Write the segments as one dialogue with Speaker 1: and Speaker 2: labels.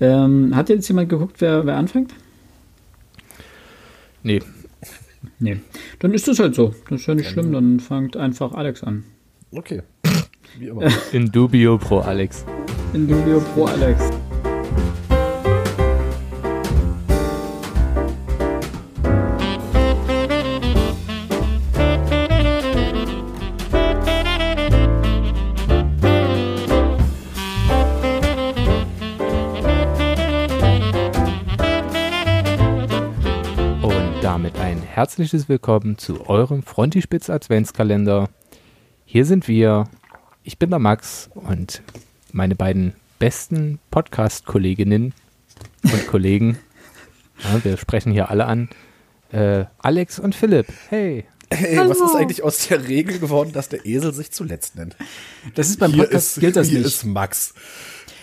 Speaker 1: Ähm, hat jetzt jemand geguckt, wer, wer anfängt?
Speaker 2: Nee.
Speaker 1: Nee. Dann ist das halt so. Das ist ja nicht schlimm, dann fängt einfach Alex an.
Speaker 3: Okay. Wie immer.
Speaker 2: In dubio pro Alex.
Speaker 1: In dubio pro Alex.
Speaker 2: Herzliches Willkommen zu eurem Frontispitz Adventskalender. Hier sind wir. Ich bin der Max und meine beiden besten Podcast-Kolleginnen und Kollegen. Ja, wir sprechen hier alle an. Äh, Alex und Philipp. Hey.
Speaker 3: Hey, was ist eigentlich aus der Regel geworden, dass der Esel sich zuletzt nennt?
Speaker 1: Das ist beim
Speaker 3: Hier
Speaker 1: Podcast
Speaker 3: ist,
Speaker 1: gilt das
Speaker 3: hier
Speaker 1: nicht.
Speaker 3: ist Max.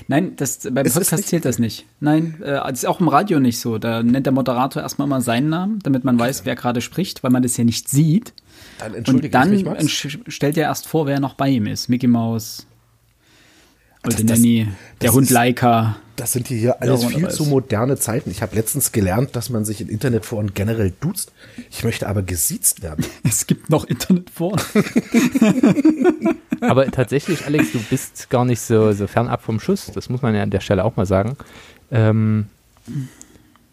Speaker 1: Nein, das, beim
Speaker 3: Es
Speaker 1: Podcast zählt das nicht. Nein, äh, das ist auch im Radio nicht so. Da nennt der Moderator erstmal mal seinen Namen, damit man weiß, wer gerade spricht, weil man das ja nicht sieht.
Speaker 3: Dann entschuldige
Speaker 1: Und dann
Speaker 3: ich mich,
Speaker 1: stellt er erst vor, wer noch bei ihm ist. Mickey Mouse, Old
Speaker 3: das-
Speaker 1: Nanny, der Hund
Speaker 3: ist-
Speaker 4: Das
Speaker 3: sind hier alles
Speaker 1: Ja,
Speaker 3: viel
Speaker 1: wunderbar
Speaker 3: zu moderne Zeiten. Ich habe letztens gelernt, dass man sich in Internetforen generell duzt. Ich möchte aber gesiezt werden.
Speaker 1: Es gibt noch Internet vor.
Speaker 2: Aber tatsächlich, Alex, du bist gar nicht so, so fernab vom Schuss. Das muss man ja an der Stelle auch mal sagen. Ähm,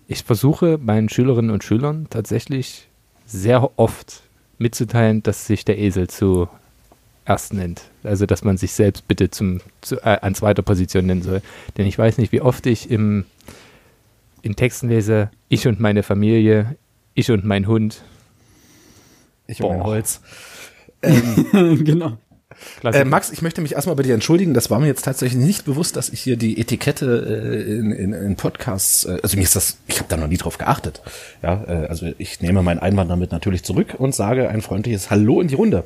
Speaker 2: ich versuche meinen Schülerinnen und Schülern tatsächlich sehr oft mitzuteilen, dass sich der Esel zu erst nennt. Also, dass man sich selbst bitte zum, zu, äh, an zweiter Position nennen soll. Denn ich weiß nicht, wie oft ich im, in Texten lese, ich und meine Familie, ich und mein Hund.
Speaker 3: Ich und mein. Holz.
Speaker 1: genau.
Speaker 2: Klasse.
Speaker 3: Äh, Max, ich möchte mich erstmal bei dir entschuldigen. Das war mir jetzt tatsächlich nicht bewusst, dass ich hier die Etikette äh, in, in, in Podcasts, äh, also mir ist das, ich habe da noch nie drauf geachtet. Ja, äh, also ich nehme meinen Einwand damit natürlich zurück und sage ein freundliches Hallo in die Runde.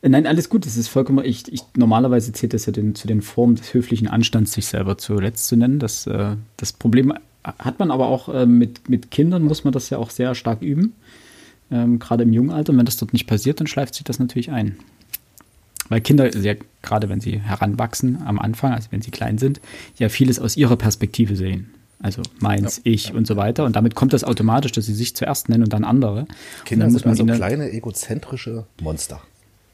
Speaker 1: Nein, alles gut, das ist vollkommen. Ich, ich, normalerweise zählt das ja den, zu den Formen des höflichen Anstands, sich selber zuletzt zu nennen. Das, äh, das Problem hat man aber auch äh, mit, mit Kindern, muss man das ja auch sehr stark üben. Ähm, gerade im jungen Alter. Und wenn das dort nicht passiert, dann schleift sich das natürlich ein. Weil Kinder, ja, gerade wenn sie heranwachsen am Anfang, also wenn sie klein sind, ja vieles aus ihrer Perspektive sehen. Also meins, ich und so weiter. Und damit kommt das automatisch, dass sie sich zuerst nennen und dann andere.
Speaker 3: Kinder
Speaker 1: und dann
Speaker 3: sind also
Speaker 1: ihnen-
Speaker 3: kleine egozentrische Monster.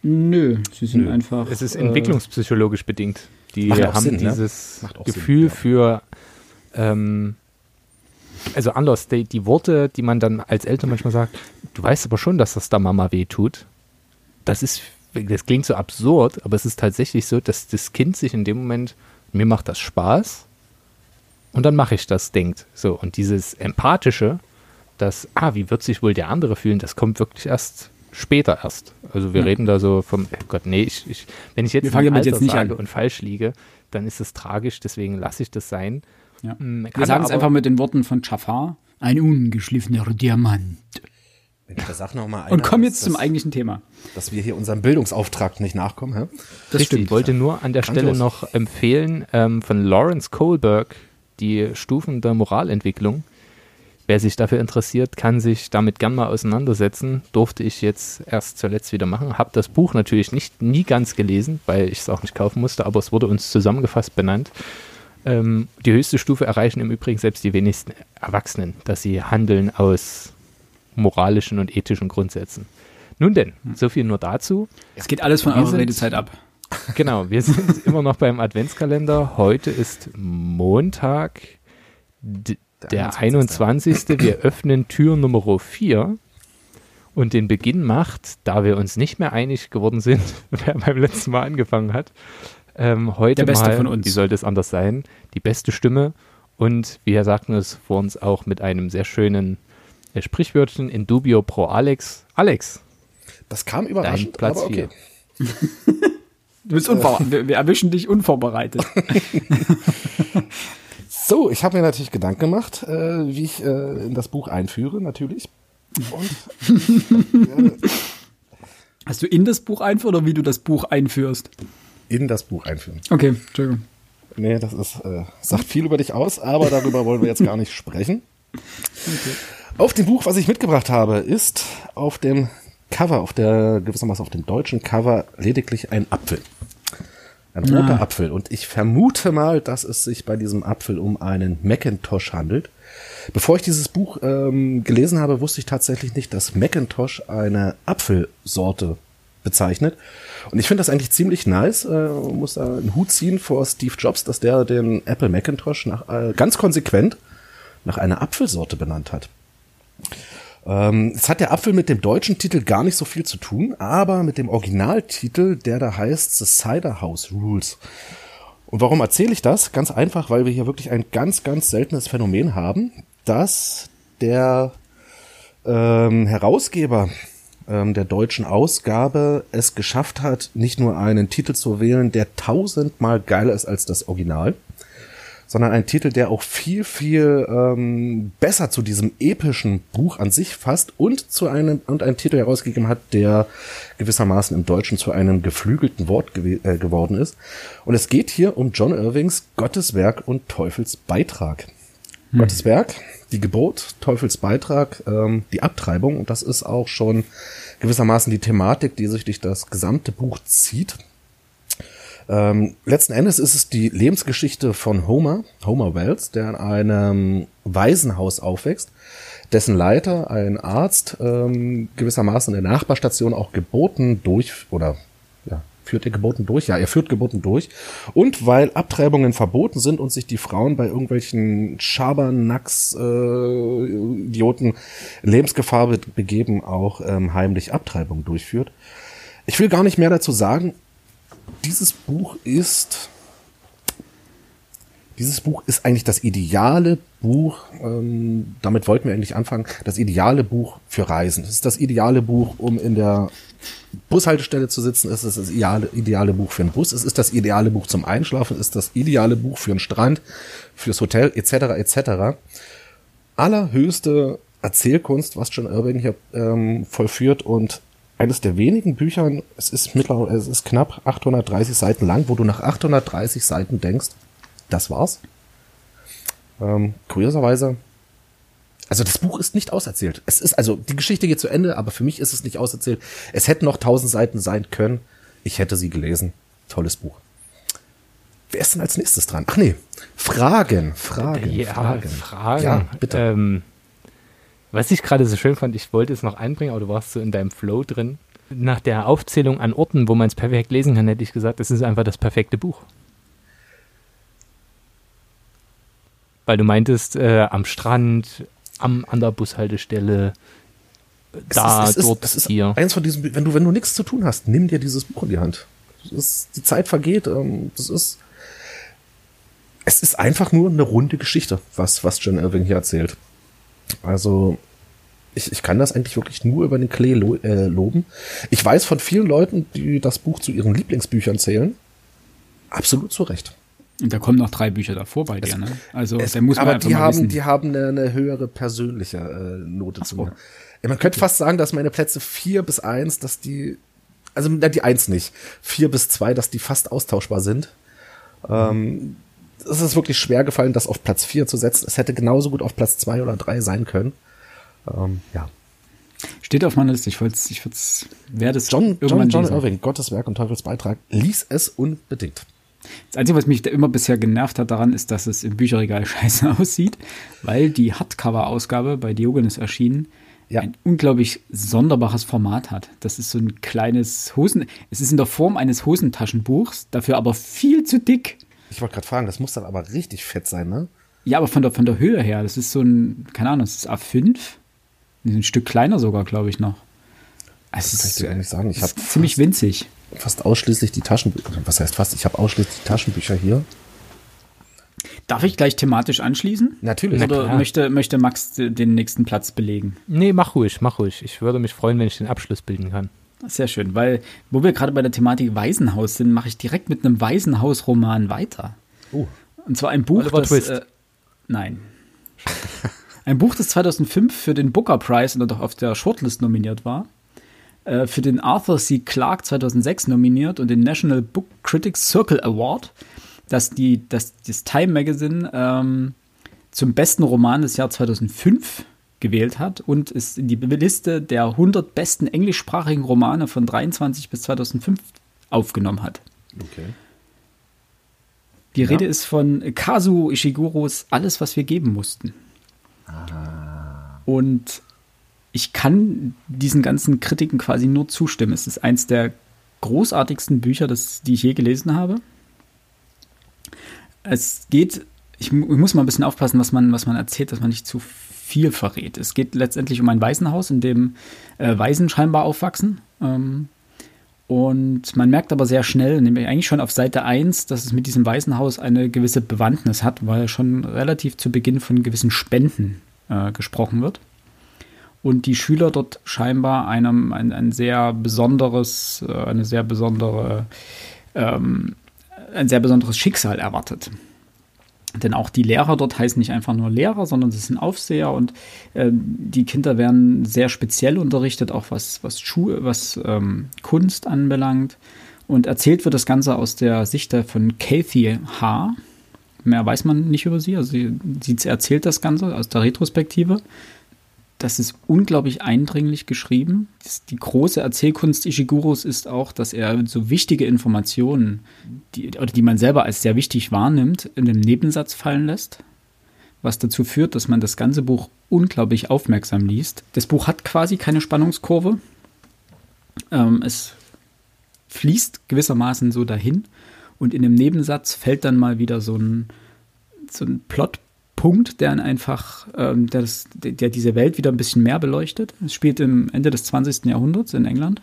Speaker 1: Nö, sie sind einfach.
Speaker 2: Es ist
Speaker 1: äh,
Speaker 2: entwicklungspsychologisch bedingt. Die haben
Speaker 3: Sinn, ne?
Speaker 2: dieses
Speaker 3: Macht auch Sinn,
Speaker 2: Gefühl
Speaker 3: ja.
Speaker 2: für, ähm, also anders, die, die Worte, die man dann als Eltern manchmal sagt, du weißt aber schon, dass das der Mama weh tut. Das ist, das klingt so absurd, aber es ist tatsächlich so, dass das Kind sich in dem Moment, mir macht das Spaß und dann mache ich das, denkt. So, und dieses Empathische, das, ah, wie wird sich wohl der andere fühlen, das kommt wirklich erst später erst. Also wir
Speaker 1: Ja.
Speaker 2: reden da so vom, oh Gott, nee, ich, ich, wenn ich jetzt
Speaker 1: Wir fangen
Speaker 2: Alter
Speaker 1: jetzt nicht
Speaker 2: sage
Speaker 1: an.
Speaker 2: und falsch liege, dann ist es tragisch, deswegen lasse ich das sein.
Speaker 1: Ja. Wir
Speaker 2: kann
Speaker 1: sagen es einfach mit den Worten von Jafar. Ein ungeschliffener Diamant.
Speaker 3: Da sag noch mal
Speaker 1: Und komm
Speaker 3: dass-
Speaker 1: jetzt zum
Speaker 3: dass,
Speaker 1: eigentlichen Thema.
Speaker 3: dass wir hier unserem Bildungsauftrag nicht nachkommen. Hä?
Speaker 1: Das
Speaker 2: Richtig,
Speaker 1: stimmt.
Speaker 2: Ich wollte nur an der Stelle
Speaker 3: Grandios.
Speaker 2: noch empfehlen ähm, von Lawrence Kohlberg die Stufen der Moralentwicklung. Wer sich dafür interessiert, kann sich damit gern mal auseinandersetzen. Durfte ich jetzt erst zuletzt wieder machen. Habe das Buch natürlich nicht nie ganz gelesen, weil ich es auch nicht kaufen musste, aber es wurde uns zusammengefasst benannt. Ähm, die höchste Stufe erreichen im Übrigen selbst die wenigsten Erwachsenen, dass sie handeln aus moralischen und ethischen Grundsätzen. Nun denn, so viel nur dazu.
Speaker 1: Es geht alles von eurer
Speaker 2: sind-
Speaker 1: Redezeit ab.
Speaker 2: Genau, wir sind immer noch beim Adventskalender. Heute ist Montag, d- der 21. Wir öffnen Tür Nummer 4 und den Beginn macht, da wir uns nicht mehr einig geworden sind, wer beim letzten Mal angefangen hat, ähm, heute
Speaker 1: Der Beste
Speaker 2: mal,
Speaker 1: von uns.
Speaker 2: wie sollte es anders sein, die beste Stimme und wir sagten es vor uns auch mit einem sehr schönen äh, Sprichwörtchen in dubio pro Alex. Alex,
Speaker 3: Das kam
Speaker 2: dein
Speaker 3: überraschend,
Speaker 2: Platz
Speaker 3: aber okay.
Speaker 2: 4.
Speaker 1: Du bist unvorbereitet. wir, wir erwischen dich unvorbereitet.
Speaker 3: So, ich habe mir natürlich Gedanken gemacht, äh, wie ich äh, in das Buch einführe, natürlich. Und
Speaker 1: Hast du in das Buch einführst oder wie du das Buch einführst?
Speaker 3: in das Buch einführen.
Speaker 1: Okay, Entschuldigung.
Speaker 3: Nee, das ist, äh, sagt viel über dich aus, aber darüber wollen wir jetzt gar nicht sprechen. Auf dem Buch, was ich mitgebracht habe, ist auf dem Cover, auf der, gewissermaßen auf dem deutschen Cover, lediglich ein Apfel. Ein roter ah. Apfel. Und ich vermute mal, dass es sich bei diesem Apfel um einen Macintosh handelt. Bevor ich dieses Buch ähm, gelesen habe, wusste ich tatsächlich nicht, dass Macintosh eine Apfelsorte bezeichnet. Und ich finde das eigentlich ziemlich nice. Äh, muss da einen Hut ziehen vor Steve Jobs, dass der den Apple Macintosh nach, äh, ganz konsequent nach einer Apfelsorte benannt hat. Ähm, es hat der Apfel mit dem deutschen Titel gar nicht so viel zu tun, aber mit dem Originaltitel, der da heißt The Cider House Rules. Und warum erzähle ich das? Ganz einfach, weil wir hier wirklich ein ganz, ganz seltenes Phänomen haben, dass der ähm, Herausgeber ähm, der deutschen Ausgabe es geschafft hat, nicht nur einen Titel zu wählen, der tausendmal geiler ist als das Original, sondern ein Titel, der auch viel, viel ähm, besser zu diesem epischen Buch an sich fasst und zu einem und einen Titel herausgegeben hat, der gewissermaßen im Deutschen zu einem geflügelten Wort gew äh, geworden ist. Und es geht hier um John Irvings Gotteswerk und Teufels Beitrag. Hm. Gottes Werk, die Geburt, Teufels Beitrag, ähm, die Abtreibung. Und das ist auch schon gewissermaßen die Thematik, die sich durch das gesamte Buch zieht. Ähm, letzten Endes ist es die Lebensgeschichte von Homer, Homer Wells, der in einem Waisenhaus aufwächst, dessen Leiter, ein Arzt, ähm, gewissermaßen in der Nachbarstation auch Geburten durch oder ja, führt er Geburten durch? Ja, er führt Geburten durch. Und weil Abtreibungen verboten sind und sich die Frauen bei irgendwelchen Schabernacks, äh, Lebensgefahr begeben, auch ähm, heimlich Abtreibungen durchführt. Ich will gar nicht mehr dazu sagen dieses Buch ist dieses Buch ist eigentlich das ideale Buch, ähm, damit wollten wir eigentlich anfangen, das ideale Buch für Reisen. Es ist das ideale Buch, um in der Bushaltestelle zu sitzen. Es ist das ideale, ideale Buch für einen Bus. Es ist das ideale Buch zum Einschlafen. Es ist das ideale Buch für einen Strand, fürs Hotel etc. etc. Allerhöchste Erzählkunst, was John Irving hier ähm, vollführt und eines der wenigen Büchern, es ist mittlerweile, es ist knapp 830 Seiten lang, wo du nach 830 Seiten denkst, das war's. Ähm, kurioserweise, also das Buch ist nicht auserzählt. Es ist, also die Geschichte geht zu Ende, aber für mich ist es nicht auserzählt. Es hätten noch 1000 Seiten sein können. Ich hätte sie gelesen. Tolles Buch. Wer ist denn als nächstes dran? Ach nee, Fragen, Fragen,
Speaker 2: ja, Fragen. Fragen. Ja, bitte. Ähm, was ich gerade so schön fand, ich wollte es noch einbringen, aber du warst so in deinem Flow drin. Nach der Aufzählung an Orten, wo man es perfekt lesen kann, hätte ich gesagt, es ist einfach das perfekte Buch. Weil du meintest, äh, am Strand, am, an der Bushaltestelle, da,
Speaker 3: es ist,
Speaker 2: dort,
Speaker 3: es ist, hier. Eins von diesen, wenn du, wenn du nichts zu tun hast, nimm dir dieses Buch in die Hand. Ist, die Zeit vergeht, ähm, das ist, es ist einfach nur eine runde Geschichte, was, was John Irving hier erzählt. Also ich, ich kann das eigentlich wirklich nur über den Klee lo äh, loben. Ich weiß von vielen Leuten, die das Buch zu ihren Lieblingsbüchern zählen. Absolut zu Recht.
Speaker 1: Und da kommen noch drei Bücher davor bei dir, ne?
Speaker 3: Also es, der muss man aber die haben, wissen. die haben eine, eine höhere persönliche äh, Note Ach, zu mir. Ja, man könnte fast sagen, dass meine Plätze vier bis eins, dass die, also die eins nicht, vier bis zwei, dass die fast austauschbar sind. Mhm. Ähm, es ist wirklich schwer gefallen, das auf Platz 4 zu setzen. Es hätte genauso gut auf Platz 2 oder 3 sein können. Ähm, ja.
Speaker 1: Steht auf meiner Liste. Ich wollte ich werde es
Speaker 3: John, John, John Irving, Gottes Werk und Teufels Beitrag, lies es unbedingt.
Speaker 1: Das Einzige, was mich immer bisher genervt hat daran, ist, dass es im Bücherregal scheiße aussieht, weil die Hardcover-Ausgabe bei Diogenes erschienen ja. ein unglaublich sonderbares Format hat. Das ist so ein kleines Hosen, es ist in der Form eines Hosentaschenbuchs, dafür aber viel zu dick.
Speaker 3: Ich wollte gerade fragen, das muss dann aber richtig fett sein, ne?
Speaker 1: Ja, aber von der, von der Höhe her, das ist so ein, keine Ahnung, das ist A5. Ein Stück kleiner sogar, glaube ich, noch.
Speaker 3: Also das kann ich dir eigentlich sagen. Ich habe
Speaker 1: ziemlich winzig.
Speaker 3: Fast ausschließlich die Taschenbücher. Was heißt fast? Ich habe ausschließlich die Taschenbücher hier.
Speaker 1: Darf ich gleich thematisch anschließen?
Speaker 3: Natürlich.
Speaker 1: Oder Na möchte, möchte Max den nächsten Platz belegen?
Speaker 2: Nee, mach ruhig, mach ruhig. Ich würde mich freuen, wenn ich den Abschluss bilden kann.
Speaker 1: Sehr schön, weil wo wir gerade bei der Thematik Waisenhaus sind, mache ich direkt mit einem Waisenhaus-Roman weiter. Oh. Und zwar ein Buch,
Speaker 2: Oliver das, Twist. Äh,
Speaker 1: nein. ein Buch, das 2005 für den Booker Prize und auch auf der Shortlist nominiert war. Äh, für den Arthur C. Clarke 2006 nominiert und den National Book Critics Circle Award, das die, das, das Time Magazine ähm, zum besten Roman des Jahres 2005 gewählt hat und es in die Liste der 100 besten englischsprachigen Romane von 23 bis 2005 aufgenommen hat. Okay. Die ja. Rede ist von Kazuo Ishiguros Alles, was wir geben mussten. Ah. Und ich kann diesen ganzen Kritiken quasi nur zustimmen. Es ist eins der großartigsten Bücher, das, die ich je gelesen habe. Es geht, ich, ich muss mal ein bisschen aufpassen, was man, was man erzählt, dass man nicht zu viel verrät. Es geht letztendlich um ein Waisenhaus, in dem äh, Waisen scheinbar aufwachsen. Ähm, und man merkt aber sehr schnell, nämlich eigentlich schon auf Seite 1, dass es mit diesem Waisenhaus eine gewisse Bewandtnis hat, weil schon relativ zu Beginn von gewissen Spenden äh, gesprochen wird. Und die Schüler dort scheinbar einem ein, ein sehr besonderes, äh, eine sehr besondere, ähm, ein sehr besonderes Schicksal erwartet. Denn auch die Lehrer dort heißen nicht einfach nur Lehrer, sondern sie sind Aufseher und äh, die Kinder werden sehr speziell unterrichtet, auch was, was, Schuh, was ähm, Kunst anbelangt. Und erzählt wird das Ganze aus der Sicht von Kathy H. Mehr weiß man nicht über sie. Also sie, sie erzählt das Ganze aus der Retrospektive das ist unglaublich eindringlich geschrieben. Die große Erzählkunst Ishiguros ist auch, dass er so wichtige Informationen, die, oder die man selber als sehr wichtig wahrnimmt, in den Nebensatz fallen lässt. Was dazu führt, dass man das ganze Buch unglaublich aufmerksam liest. Das Buch hat quasi keine Spannungskurve. Ähm, es fließt gewissermaßen so dahin. Und in dem Nebensatz fällt dann mal wieder so ein, so ein Plot Punkt, der einfach, ähm, der, das, der diese Welt wieder ein bisschen mehr beleuchtet. Es spielt im Ende des 20. Jahrhunderts in England.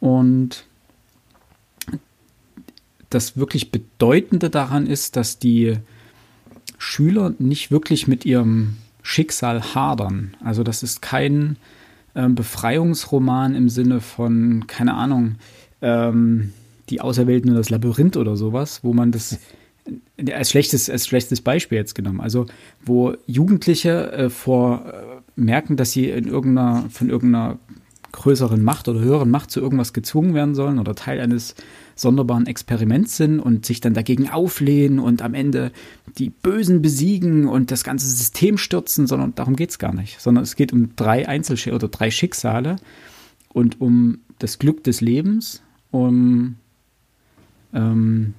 Speaker 1: Und das wirklich Bedeutende daran ist, dass die Schüler nicht wirklich mit ihrem Schicksal hadern. Also das ist kein ähm, Befreiungsroman im Sinne von, keine Ahnung, ähm, die Auserwählten und das Labyrinth oder sowas, wo man das als schlechtes, als schlechtes Beispiel jetzt genommen. Also, wo Jugendliche äh, vor äh, merken, dass sie in irgendeiner, von irgendeiner größeren Macht oder höheren Macht zu irgendwas gezwungen werden sollen oder Teil eines sonderbaren Experiments sind und sich dann dagegen auflehnen und am Ende die Bösen besiegen und das ganze System stürzen, sondern darum geht es gar nicht. Sondern es geht um drei Einzelschicksale oder drei Schicksale und um das Glück des Lebens, um ähm,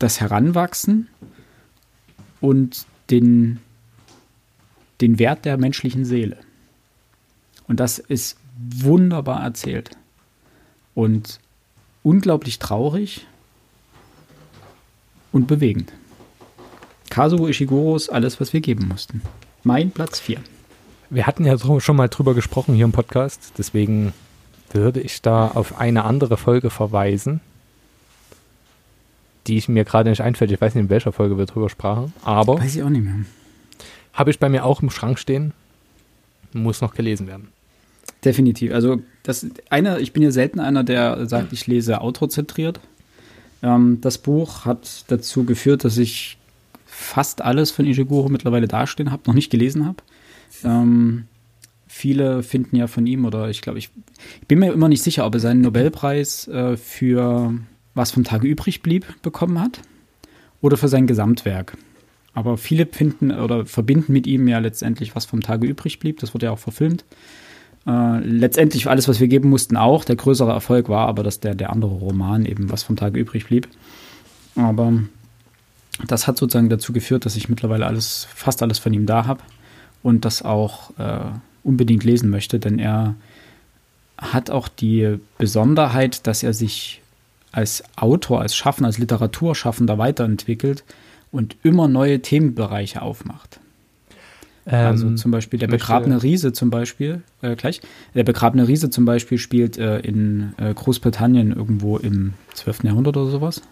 Speaker 1: das Heranwachsen und den, den Wert der menschlichen Seele. Und das ist wunderbar erzählt und unglaublich traurig und bewegend. Kazuo Ishiguros Alles, was wir geben mussten. Mein Platz 4.
Speaker 2: Wir hatten ja schon mal drüber gesprochen hier im Podcast, deswegen würde ich da auf eine andere Folge verweisen, die ich mir gerade nicht einfällt. Ich weiß nicht, in welcher Folge wir drüber sprachen. Aber.
Speaker 1: Weiß ich auch nicht mehr.
Speaker 2: Habe ich bei mir auch im Schrank stehen. Muss noch gelesen werden.
Speaker 1: Definitiv. Also, das einer, ich bin ja selten einer, der sagt, ich lese autozentriert. Ähm, das Buch hat dazu geführt, dass ich fast alles von Ishiguro mittlerweile dastehen habe, noch nicht gelesen habe. Ähm, viele finden ja von ihm, oder ich glaube, ich, ich, bin mir immer nicht sicher, ob er seinen Nobelpreis äh, für was vom Tage übrig blieb, bekommen hat oder für sein Gesamtwerk. Aber viele finden oder verbinden mit ihm ja letztendlich, was vom Tage übrig blieb. Das wurde ja auch verfilmt. Äh, letztendlich alles, was wir geben mussten, auch. Der größere Erfolg war aber, dass der, der andere Roman eben was vom Tage übrig blieb. Aber das hat sozusagen dazu geführt, dass ich mittlerweile alles, fast alles von ihm da habe und das auch äh, unbedingt lesen möchte, denn er hat auch die Besonderheit, dass er sich als Autor, als Schaffender, als Literaturschaffender weiterentwickelt und immer neue Themenbereiche aufmacht. Ähm, also zum Beispiel der begrabene Riese zum Beispiel, äh, gleich, der begrabene Riese zum Beispiel spielt äh, in äh, Großbritannien irgendwo im 12. Jahrhundert oder sowas.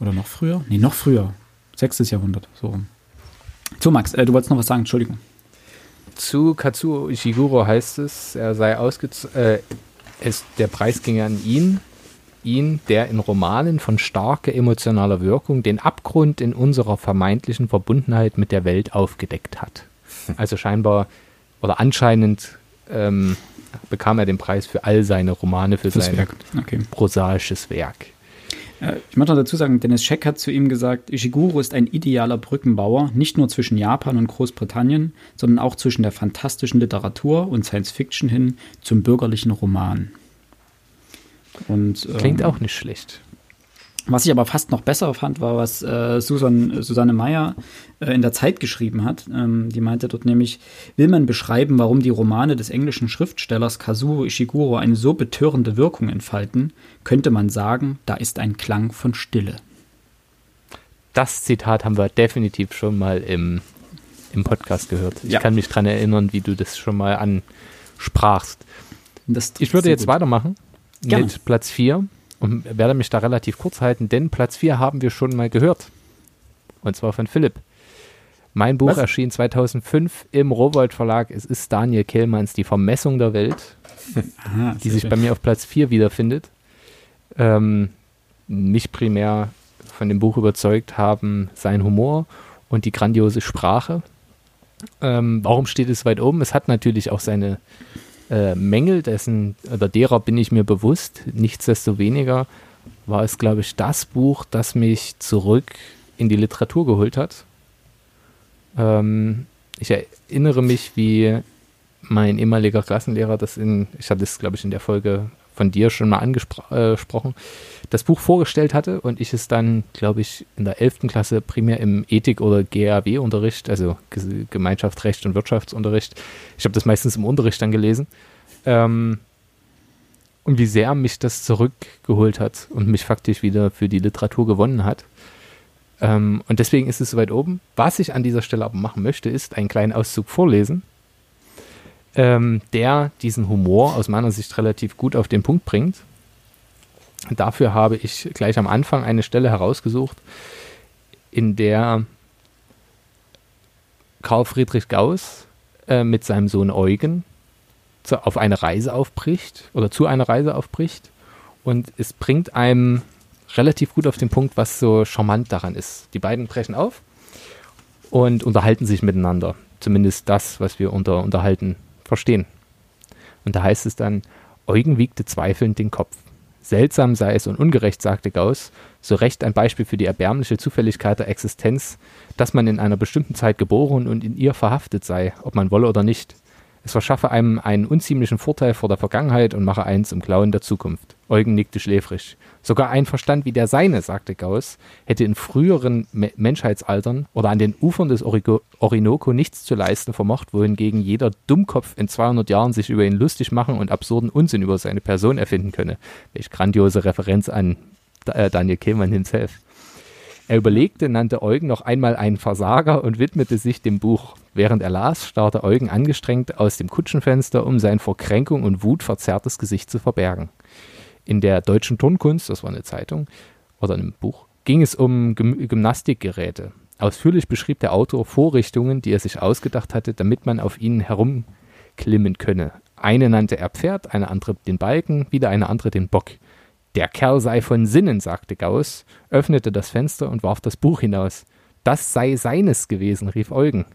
Speaker 1: Oder noch früher? Nee, noch früher. 6. Jahrhundert, so rum. So, Max, äh, du wolltest noch was sagen, Entschuldigung.
Speaker 2: Zu Katsuo Ishiguro heißt es, er sei ausgezogen, äh, der Preis ging an ihn, ihn, der in Romanen von starker emotionaler Wirkung den Abgrund in unserer vermeintlichen Verbundenheit mit der Welt aufgedeckt hat. Also scheinbar oder anscheinend ähm, bekam er den Preis für all seine Romane, für Fürs sein Werk. Okay. prosaisches Werk.
Speaker 1: Äh, ich möchte noch dazu sagen, Dennis Scheck hat zu ihm gesagt, Ishiguro ist ein idealer Brückenbauer, nicht nur zwischen Japan und Großbritannien, sondern auch zwischen der fantastischen Literatur und Science Fiction hin zum bürgerlichen Roman.
Speaker 2: Und, Klingt ähm, auch nicht schlecht.
Speaker 1: Was ich aber fast noch besser fand, war, was äh, Susan, Susanne Meyer äh, in der Zeit geschrieben hat. Ähm, die meinte dort nämlich, will man beschreiben, warum die Romane des englischen Schriftstellers Kazuo Ishiguro eine so betörende Wirkung entfalten, könnte man sagen, da ist ein Klang von Stille.
Speaker 2: Das Zitat haben wir definitiv schon mal im, im Podcast gehört. Ich ja. kann mich daran erinnern, wie du das schon mal ansprachst. ich würde jetzt gut. weitermachen Gerne. mit Platz 4 und werde mich da relativ kurz halten, denn Platz 4 haben wir schon mal gehört. Und zwar von Philipp. Mein Buch Was? erschien 2005 im Rowold Verlag. Es ist Daniel Kehlmanns Die Vermessung der Welt, Aha, die sich schön. bei mir auf Platz 4 wiederfindet. Ähm, mich primär von dem Buch überzeugt haben sein Humor und die grandiose Sprache. Ähm, warum steht es weit oben? Es hat natürlich auch seine äh, Mängel, dessen oder derer bin ich mir bewusst. Nichtsdestoweniger war es, glaube ich, das Buch, das mich zurück in die Literatur geholt hat. Ähm, ich erinnere mich, wie mein ehemaliger Klassenlehrer das in, ich hatte es, glaube ich, in der Folge von dir schon mal angesprochen, äh, das Buch vorgestellt hatte und ich es dann, glaube ich, in der 11. Klasse primär im Ethik- oder GAW-Unterricht, also Gemeinschaft, Recht und Wirtschaftsunterricht, ich habe das meistens im Unterricht dann gelesen, ähm, und wie sehr mich das zurückgeholt hat und mich faktisch wieder für die Literatur gewonnen hat. Ähm, und deswegen ist es so weit oben. Was ich an dieser Stelle aber machen möchte, ist einen kleinen Auszug vorlesen, ähm, der diesen Humor aus meiner Sicht relativ gut auf den Punkt bringt. Dafür habe ich gleich am Anfang eine Stelle herausgesucht, in der Karl Friedrich Gauss äh, mit seinem Sohn Eugen zu, auf eine Reise aufbricht oder zu einer Reise aufbricht. Und es bringt einem relativ gut auf den Punkt, was so charmant daran ist. Die beiden brechen auf und unterhalten sich miteinander. Zumindest das, was wir unter Unterhalten verstehen. Und da heißt es dann, Eugen wiegte zweifelnd den Kopf. Seltsam sei es und ungerecht, sagte Gauss, so recht ein Beispiel für die erbärmliche Zufälligkeit der Existenz, dass man in einer bestimmten Zeit geboren und in ihr verhaftet sei, ob man wolle oder nicht. Es verschaffe einem einen unziemlichen Vorteil vor der Vergangenheit und mache eins im Klauen der Zukunft. Eugen nickte schläfrig. Sogar ein Verstand wie der seine, sagte Gauss, hätte in früheren Me Menschheitsaltern oder an den Ufern des Origo Orinoco nichts zu leisten vermocht, wohingegen jeder Dummkopf in 200 Jahren sich über ihn lustig machen und absurden Unsinn über seine Person erfinden könne. Welch grandiose Referenz an äh, Daniel Kehlmann himself. Er überlegte, nannte Eugen noch einmal einen Versager und widmete sich dem Buch. Während er las, starrte Eugen angestrengt aus dem Kutschenfenster, um sein vor Kränkung und Wut verzerrtes Gesicht zu verbergen. In der Deutschen Turnkunst, das war eine Zeitung oder ein Buch, ging es um Gym Gymnastikgeräte. Ausführlich beschrieb der Autor Vorrichtungen, die er sich ausgedacht hatte, damit man auf ihnen herumklimmen könne. Eine nannte er Pferd, eine andere den Balken, wieder eine andere den Bock. Der Kerl sei von Sinnen, sagte Gauss, öffnete das Fenster und warf das Buch hinaus. Das sei seines gewesen, rief Eugen.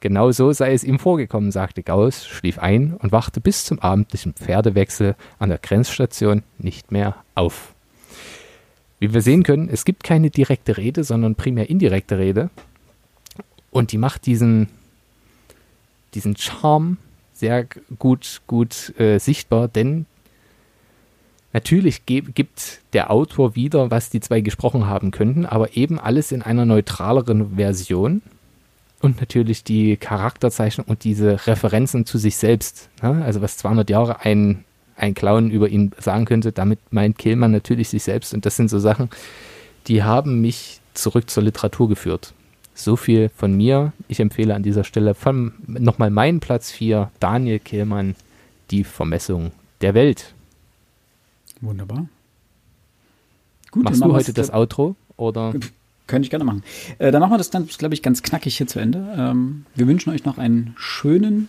Speaker 2: Genau so sei es ihm vorgekommen, sagte Gauss, schlief ein und wachte bis zum abendlichen Pferdewechsel an der Grenzstation nicht mehr auf. Wie wir sehen können, es gibt keine direkte Rede, sondern primär indirekte Rede. Und die macht diesen, diesen Charme sehr gut, gut äh, sichtbar, denn Natürlich gibt der Autor wieder, was die zwei gesprochen haben könnten, aber eben alles in einer neutraleren Version. Und natürlich die Charakterzeichnung und diese Referenzen zu sich selbst. Ne? Also was 200 Jahre ein, ein Clown über ihn sagen könnte, damit meint Kehlmann natürlich sich selbst. Und das sind so Sachen, die haben mich zurück zur Literatur geführt. So viel von mir. Ich empfehle an dieser Stelle von nochmal meinen Platz 4, Daniel Kehlmann, die Vermessung der Welt.
Speaker 1: Wunderbar.
Speaker 2: Gut, Machst du heute das Outro? Oder?
Speaker 1: Könnte ich gerne machen. Äh, dann machen wir das dann, glaube ich, ganz knackig hier zu Ende. Ähm, wir wünschen euch noch einen schönen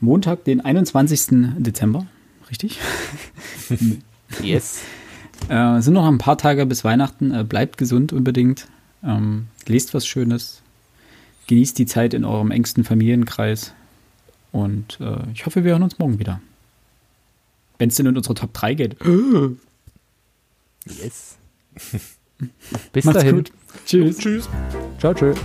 Speaker 1: Montag, den 21. Dezember. Richtig?
Speaker 2: yes.
Speaker 1: Äh, sind noch ein paar Tage bis Weihnachten. Äh, bleibt gesund unbedingt. Ähm, lest was Schönes. Genießt die Zeit in eurem engsten Familienkreis. Und äh, ich hoffe, wir hören uns morgen wieder. Wenn es denn in unsere Top 3 geht.
Speaker 2: Yes. Bis Macht's dahin. Gut.
Speaker 1: Tschüss. Tschüss.
Speaker 2: Ciao, tschüss.